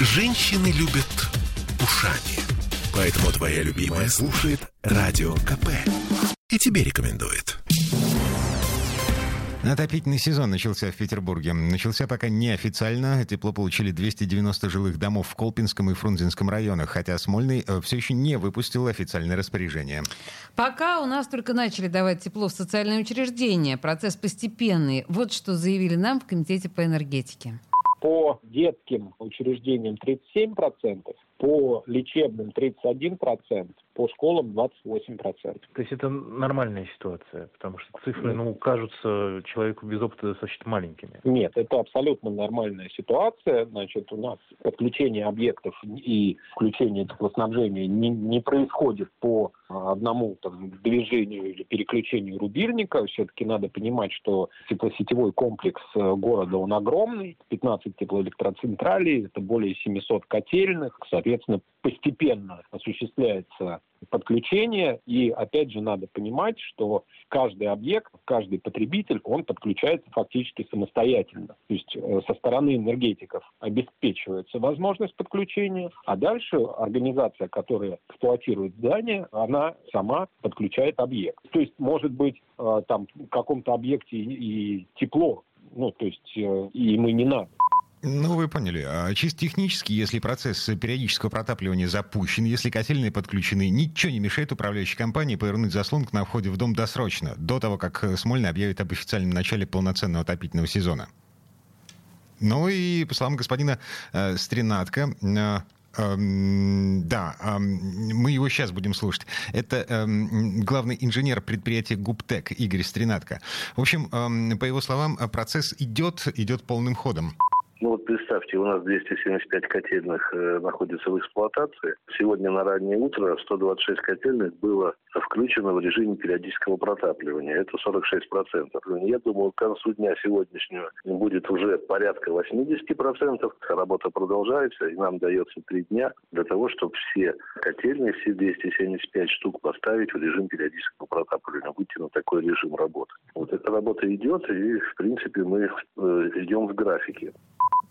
Женщины любят ушами. Поэтому твоя любимая слушает Радио КП. И тебе рекомендует. Отопительный сезон начался в Петербурге. Начался пока неофициально. Тепло получили 290 жилых домов в Колпинском и Фрунзенском районах, хотя Смольный э, все еще не выпустил официальное распоряжение. Пока у нас только начали давать тепло в социальные учреждения. Процесс постепенный. Вот что заявили нам в Комитете по энергетике. По детским учреждениям 37%, по лечебным 31%, по школам 28%. То есть это нормальная ситуация, потому что цифры, ну, кажутся человеку без опыта достаточно маленькими. Нет, это абсолютно нормальная ситуация. Значит, у нас подключение объектов и включение теплоснабжения не, не происходит по одному там, движению или переключению рубильника. Все-таки надо понимать, что теплосетевой комплекс э, города, он огромный. 15 теплоэлектроцентралей, это более 700 котельных. Соответственно, постепенно осуществляется подключение. И опять же надо понимать, что каждый объект, каждый потребитель, он подключается фактически самостоятельно. То есть э, со стороны энергетиков обеспечивается возможность подключения, а дальше организация, которая эксплуатирует здание, она сама подключает объект. То есть может быть э, там в каком-то объекте и тепло, ну то есть э, и мы не надо. Ну, вы поняли. А чисто технически, если процесс периодического протапливания запущен, если котельные подключены, ничего не мешает управляющей компании повернуть заслонку на входе в дом досрочно, до того, как Смольный объявит об официальном начале полноценного отопительного сезона. Ну и, по словам господина э, Стринатка, э, Эм, да, эм, мы его сейчас будем слушать. Это эм, главный инженер предприятия ГУПТЕК Игорь Стринатко. В общем, по его словам, процесс идет, идет полным ходом. Представьте, у нас 275 котельных э, находится в эксплуатации. Сегодня на раннее утро 126 котельных было включено в режиме периодического протапливания. Это 46%. Я думаю, к концу дня сегодняшнего будет уже порядка 80%. Работа продолжается, и нам дается три дня для того, чтобы все котельные, все 275 штук поставить в режим периодического протапливания, выйти на такой режим работы. Вот эта работа идет, и, в принципе, мы э, идем в графике.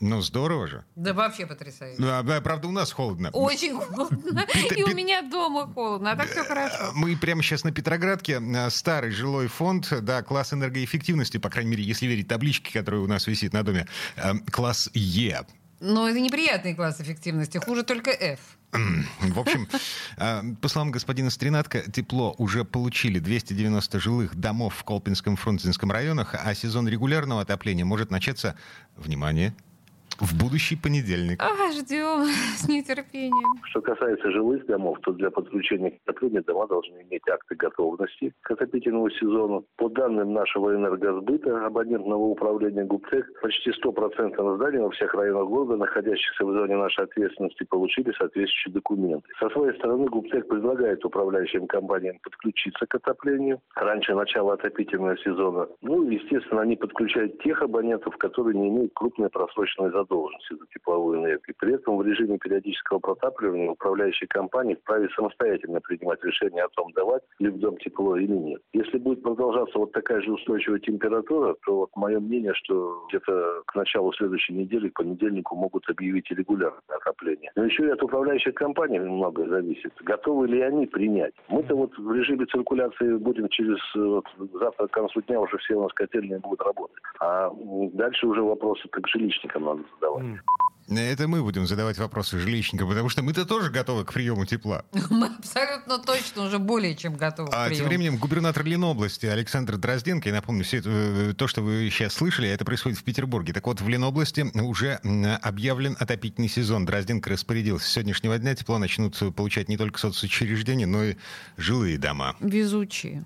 Ну, здорово же. Да вообще потрясающе. Да, правда, у нас холодно. Очень холодно. И у меня дома холодно, а так все хорошо. Мы прямо сейчас на Петроградке. Э, старый жилой фонд, да, класс энергоэффективности, по крайней мере, если верить табличке, которая у нас висит на доме, э, класс Е. Но это неприятный класс эффективности, хуже только F. В общем, э, по словам господина Стринатка, тепло уже получили 290 жилых домов в Колпинском Фрунзенском районах, а сезон регулярного отопления может начаться, внимание, в будущий понедельник. А, ждем с нетерпением. Что касается жилых домов, то для подключения к отоплению дома должны иметь акты готовности к отопительному сезону. По данным нашего энергосбыта, абонентного управления ГУПТЕК, почти 100% зданий во всех районах города, находящихся в зоне нашей ответственности, получили соответствующие документы. Со своей стороны ГУПТЕК предлагает управляющим компаниям подключиться к отоплению раньше начала отопительного сезона. Ну, естественно, они подключают тех абонентов, которые не имеют крупной просроченной задачи задолженности за тепловую энергию. При этом в режиме периодического протапливания управляющие компании вправе самостоятельно принимать решение о том, давать ли в дом тепло или нет. Если будет продолжаться вот такая же устойчивая температура, то вот мое мнение, что где-то к началу следующей недели, к понедельнику могут объявить и регулярное отопление. Но еще и от управляющих компаний многое зависит. Готовы ли они принять? Мы-то вот в режиме циркуляции будем через вот, завтра к концу дня уже все у нас котельные будут работать. А дальше уже вопросы к жилищникам надо задавать. Это мы будем задавать вопросы жилищникам, потому что мы-то тоже готовы к приему тепла. Мы абсолютно точно уже более чем готовы а к приему. тем временем губернатор Ленобласти Александр Дрозденко, я напомню, все это, э, то, что вы сейчас слышали, это происходит в Петербурге. Так вот, в Ленобласти уже объявлен отопительный сезон. Дрозденко распорядился. С сегодняшнего дня тепло начнут получать не только соцучреждения, но и жилые дома. Везучие.